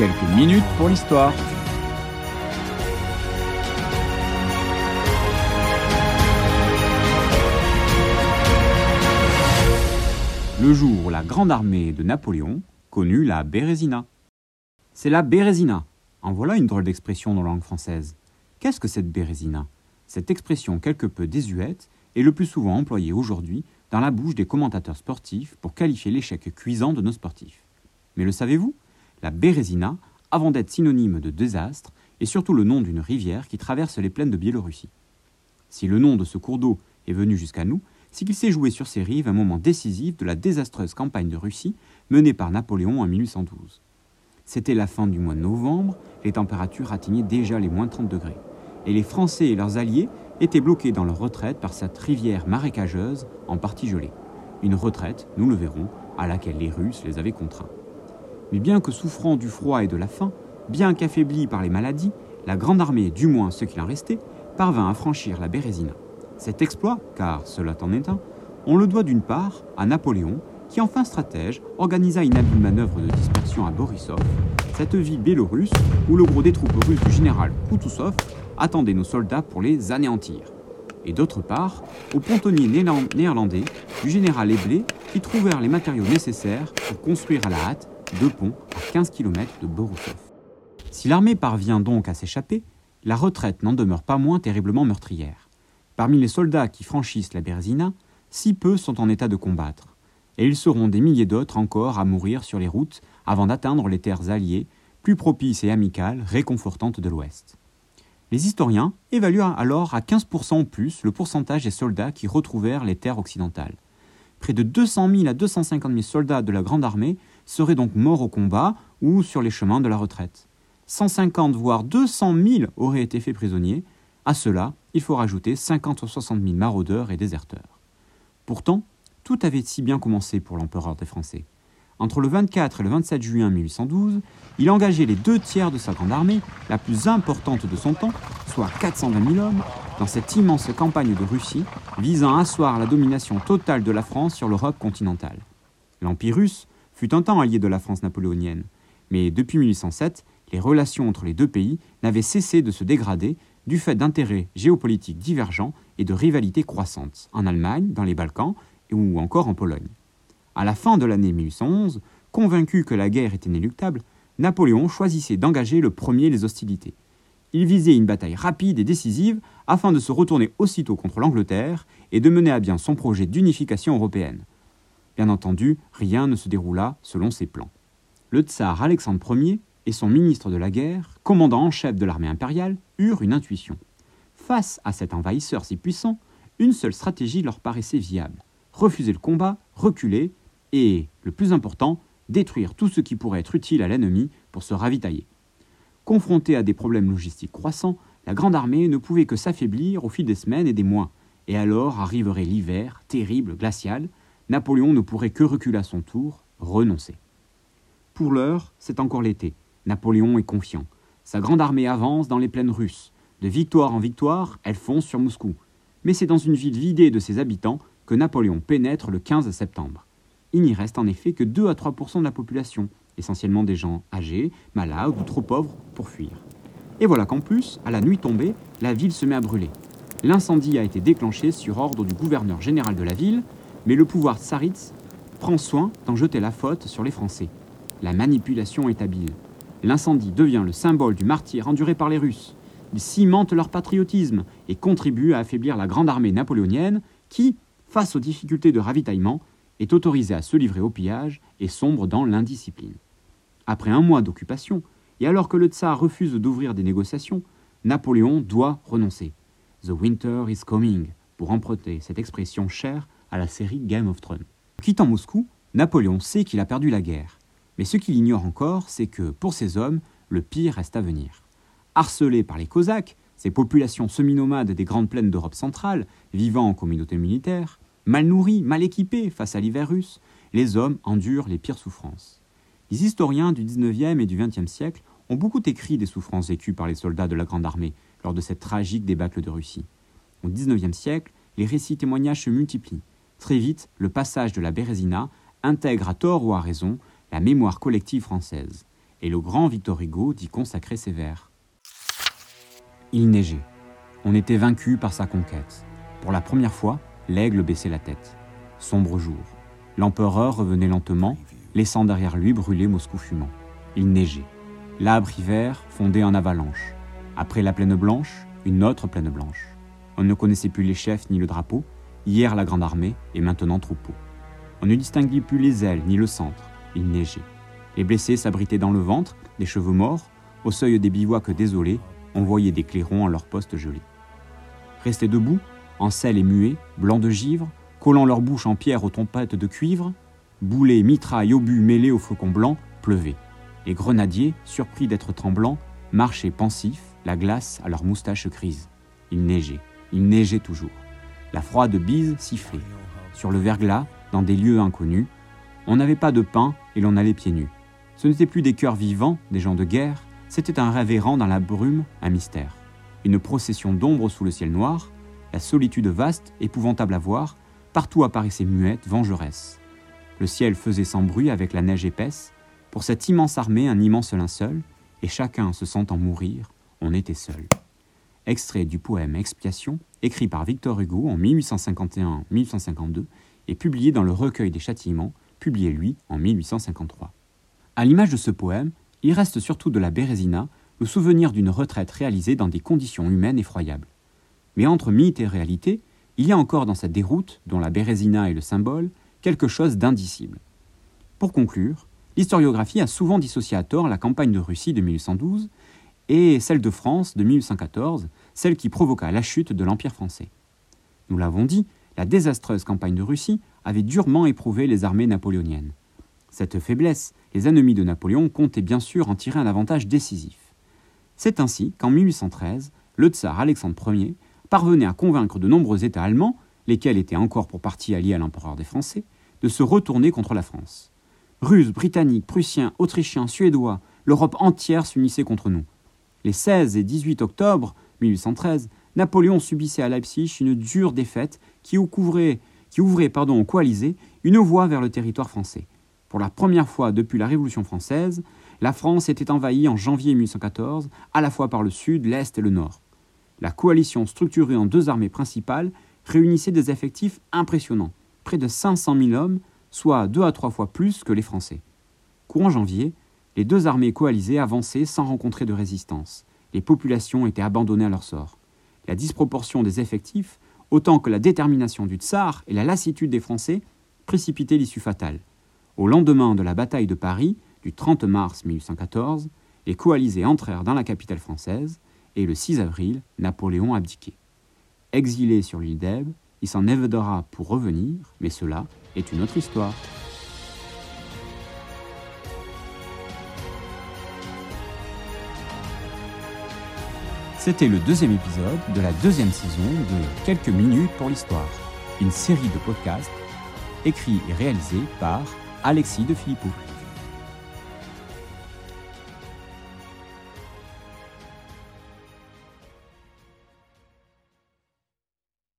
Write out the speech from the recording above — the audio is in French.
Quelques minutes pour l'histoire. Le jour où la grande armée de Napoléon connut la Bérésina. C'est la Bérésina. En voilà une drôle d'expression dans la langue française. Qu'est-ce que cette Bérésina? Cette expression quelque peu désuète est le plus souvent employée aujourd'hui dans la bouche des commentateurs sportifs pour qualifier l'échec cuisant de nos sportifs. Mais le savez-vous? La Bérésina, avant d'être synonyme de désastre, est surtout le nom d'une rivière qui traverse les plaines de Biélorussie. Si le nom de ce cours d'eau est venu jusqu'à nous, c'est qu'il s'est joué sur ses rives un moment décisif de la désastreuse campagne de Russie menée par Napoléon en 1812. C'était la fin du mois de novembre, les températures atteignaient déjà les moins 30 degrés, et les Français et leurs alliés étaient bloqués dans leur retraite par cette rivière marécageuse en partie gelée. Une retraite, nous le verrons, à laquelle les Russes les avaient contraints. Mais bien que souffrant du froid et de la faim, bien qu'affaiblis par les maladies, la grande armée, du moins ce qu'il en restait, parvint à franchir la Bérésina. Cet exploit, car cela en est un, on le doit d'une part à Napoléon, qui enfin stratège organisa une habile manœuvre de dispersion à Borisov, cette ville biélorusse où le gros des troupes russes du général Kutuzov attendait nos soldats pour les anéantir. Et d'autre part, aux pontonniers néerlandais du général Eblé qui trouvèrent les matériaux nécessaires pour construire à la hâte deux ponts à 15 km de Borisov. Si l'armée parvient donc à s'échapper, la retraite n'en demeure pas moins terriblement meurtrière. Parmi les soldats qui franchissent la Bérésina, si peu sont en état de combattre, et ils seront des milliers d'autres encore à mourir sur les routes avant d'atteindre les terres alliées, plus propices et amicales, réconfortantes de l'Ouest. Les historiens évaluent alors à 15% ou plus le pourcentage des soldats qui retrouvèrent les terres occidentales. Près de 200 000 à 250 000 soldats de la Grande Armée seraient donc morts au combat ou sur les chemins de la retraite. 150 voire 200 000 auraient été faits prisonniers. À cela, il faut rajouter 50 ou 60 000 maraudeurs et déserteurs. Pourtant, tout avait si bien commencé pour l'empereur des Français. Entre le 24 et le 27 juin 1812, il engageait les deux tiers de sa grande armée, la plus importante de son temps, soit 420 000 hommes, dans cette immense campagne de Russie visant à asseoir la domination totale de la France sur l'Europe continentale. L'Empire russe fut un temps allié de la France napoléonienne, mais depuis 1807, les relations entre les deux pays n'avaient cessé de se dégrader du fait d'intérêts géopolitiques divergents et de rivalités croissantes, en Allemagne, dans les Balkans ou encore en Pologne. À la fin de l'année 1811, convaincu que la guerre était inéluctable, Napoléon choisissait d'engager le premier les hostilités. Il visait une bataille rapide et décisive afin de se retourner aussitôt contre l'Angleterre et de mener à bien son projet d'unification européenne. Bien entendu, rien ne se déroula selon ses plans. Le tsar Alexandre Ier et son ministre de la guerre, commandant en chef de l'armée impériale, eurent une intuition. Face à cet envahisseur si puissant, une seule stratégie leur paraissait viable refuser le combat, reculer et, le plus important, détruire tout ce qui pourrait être utile à l'ennemi pour se ravitailler. Confrontée à des problèmes logistiques croissants, la grande armée ne pouvait que s'affaiblir au fil des semaines et des mois, et alors arriverait l'hiver, terrible, glacial, Napoléon ne pourrait que reculer à son tour, renoncer. Pour l'heure, c'est encore l'été. Napoléon est confiant. Sa grande armée avance dans les plaines russes. De victoire en victoire, elle fonce sur Moscou. Mais c'est dans une ville vidée de ses habitants que Napoléon pénètre le 15 septembre. Il n'y reste en effet que 2 à 3% de la population, essentiellement des gens âgés, malades ou trop pauvres pour fuir. Et voilà qu'en plus, à la nuit tombée, la ville se met à brûler. L'incendie a été déclenché sur ordre du gouverneur général de la ville, mais le pouvoir tsaritz prend soin d'en jeter la faute sur les Français. La manipulation est habile. L'incendie devient le symbole du martyr enduré par les Russes. Ils cimentent leur patriotisme et contribuent à affaiblir la grande armée napoléonienne qui, face aux difficultés de ravitaillement, est autorisé à se livrer au pillage et sombre dans l'indiscipline. Après un mois d'occupation, et alors que le tsar refuse d'ouvrir des négociations, Napoléon doit renoncer. The winter is coming, pour emprunter cette expression chère à la série Game of Thrones. Quittant Moscou, Napoléon sait qu'il a perdu la guerre. Mais ce qu'il ignore encore, c'est que, pour ces hommes, le pire reste à venir. Harcelés par les Cosaques, ces populations semi-nomades des grandes plaines d'Europe centrale, vivant en communauté militaire, Mal nourris, mal équipés face à l'hiver russe, les hommes endurent les pires souffrances. Les historiens du XIXe et du XXe siècle ont beaucoup écrit des souffrances vécues par les soldats de la Grande Armée lors de cette tragique débâcle de Russie. Au XIXe siècle, les récits témoignages se multiplient. Très vite, le passage de la Bérésina intègre à tort ou à raison la mémoire collective française. et le grand Victor Hugo d'y consacrer ses vers. Il neigeait. On était vaincu par sa conquête. Pour la première fois, l'aigle baissait la tête. Sombre jour. L'empereur revenait lentement, laissant derrière lui brûler Moscou fumant. Il neigeait. L'arbre hiver fondait en avalanche. Après la plaine blanche, une autre plaine blanche. On ne connaissait plus les chefs ni le drapeau, hier la grande armée et maintenant troupeau. On ne distinguait plus les ailes ni le centre, il neigeait. Les blessés s'abritaient dans le ventre, des cheveux morts, au seuil des bivouacs désolés, on voyait des clairons en leur poste gelés. Restés debout, en sel et muets, blancs de givre, collant leur bouche en pierre aux trompettes de cuivre, boulets, mitrailles, obus mêlés aux faucons blancs, pleuvaient. Les grenadiers, surpris d'être tremblants, marchaient pensifs, la glace à leurs moustaches grises. Il neigeait, il neigeait toujours. La froide bise sifflait. Sur le verglas, dans des lieux inconnus, on n'avait pas de pain et l'on allait pieds nus. Ce n'étaient plus des cœurs vivants, des gens de guerre, c'était un rêve errant dans la brume, un mystère. Une procession d'ombres sous le ciel noir, la solitude vaste, épouvantable à voir, partout apparaissait muette, vengeresse. Le ciel faisait sans bruit avec la neige épaisse, pour cette immense armée un immense linceul, et chacun se sentant mourir, on était seul. Extrait du poème Expiation, écrit par Victor Hugo en 1851-1852 et publié dans le Recueil des Châtiments, publié lui en 1853. À l'image de ce poème, il reste surtout de la Bérésina le souvenir d'une retraite réalisée dans des conditions humaines effroyables. Mais entre mythe et réalité, il y a encore dans cette déroute, dont la Bérésina est le symbole, quelque chose d'indicible. Pour conclure, l'historiographie a souvent dissocié à tort la campagne de Russie de 1812 et celle de France de 1814, celle qui provoqua la chute de l'Empire français. Nous l'avons dit, la désastreuse campagne de Russie avait durement éprouvé les armées napoléoniennes. Cette faiblesse, les ennemis de Napoléon comptaient bien sûr en tirer un avantage décisif. C'est ainsi qu'en 1813, le tsar Alexandre Ier parvenait à convaincre de nombreux États allemands, lesquels étaient encore pour partie alliés à l'empereur des Français, de se retourner contre la France. Russes, Britanniques, Prussiens, Autrichiens, Suédois, l'Europe entière s'unissait contre nous. Les 16 et 18 octobre 1813, Napoléon subissait à Leipzig une dure défaite qui ouvrait, aux coalisés une voie vers le territoire français. Pour la première fois depuis la Révolution française, la France était envahie en janvier 1814, à la fois par le sud, l'est et le nord. La coalition structurée en deux armées principales réunissait des effectifs impressionnants, près de 500 000 hommes, soit deux à trois fois plus que les Français. Courant janvier, les deux armées coalisées avançaient sans rencontrer de résistance. Les populations étaient abandonnées à leur sort. La disproportion des effectifs, autant que la détermination du tsar et la lassitude des Français, précipitaient l'issue fatale. Au lendemain de la bataille de Paris, du 30 mars 1814, les coalisés entrèrent dans la capitale française et le 6 avril, Napoléon abdiquait. Exilé sur l'île d'Elbe, il s'en évadera pour revenir, mais cela est une autre histoire. C'était le deuxième épisode de la deuxième saison de Quelques minutes pour l'histoire, une série de podcasts écrits et réalisés par Alexis de Philippot.